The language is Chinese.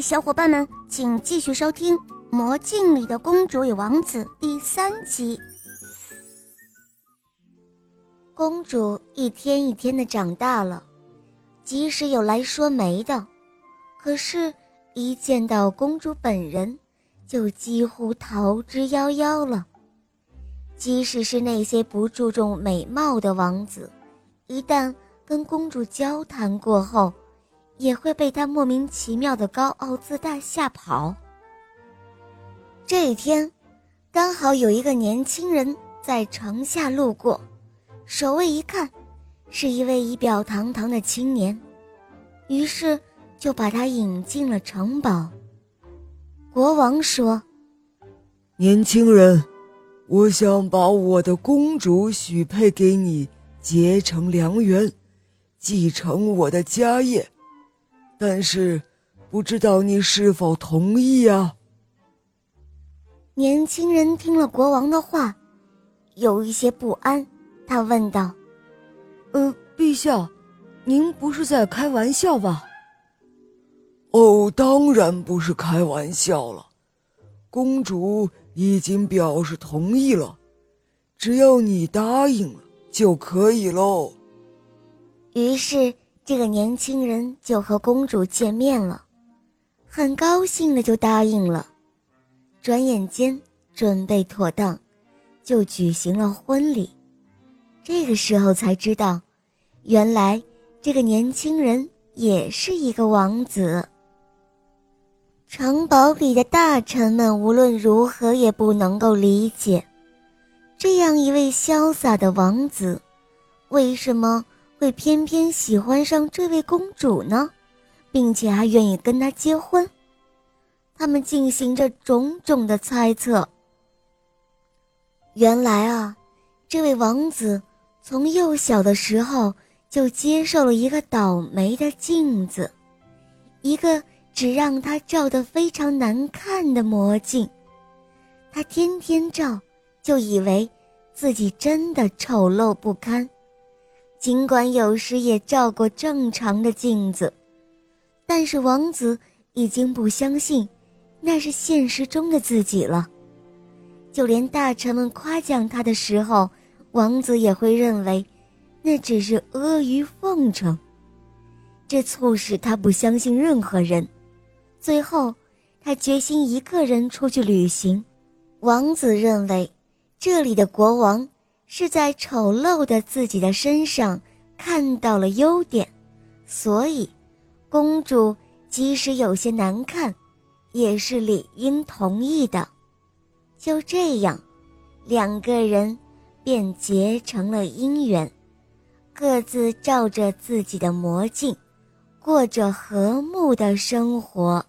小伙伴们，请继续收听《魔镜里的公主与王子》第三集。公主一天一天的长大了，即使有来说媒的，可是，一见到公主本人，就几乎逃之夭夭了。即使是那些不注重美貌的王子，一旦跟公主交谈过后，也会被他莫名其妙的高傲自大吓跑。这一天，刚好有一个年轻人在城下路过，守卫一看，是一位仪表堂堂的青年，于是就把他引进了城堡。国王说：“年轻人，我想把我的公主许配给你，结成良缘，继承我的家业。”但是，不知道你是否同意啊？年轻人听了国王的话，有一些不安。他问道：“呃，陛下，您不是在开玩笑吧？”“哦，当然不是开玩笑了。公主已经表示同意了，只要你答应了就可以喽。”于是。这个年轻人就和公主见面了，很高兴的就答应了。转眼间准备妥当，就举行了婚礼。这个时候才知道，原来这个年轻人也是一个王子。城堡里的大臣们无论如何也不能够理解，这样一位潇洒的王子，为什么？会偏偏喜欢上这位公主呢，并且还愿意跟她结婚。他们进行着种种的猜测。原来啊，这位王子从幼小的时候就接受了一个倒霉的镜子，一个只让他照得非常难看的魔镜。他天天照，就以为自己真的丑陋不堪。尽管有时也照过正常的镜子，但是王子已经不相信那是现实中的自己了。就连大臣们夸奖他的时候，王子也会认为那只是阿谀奉承。这促使他不相信任何人。最后，他决心一个人出去旅行。王子认为，这里的国王。是在丑陋的自己的身上看到了优点，所以，公主即使有些难看，也是理应同意的。就这样，两个人便结成了姻缘，各自照着自己的魔镜，过着和睦的生活。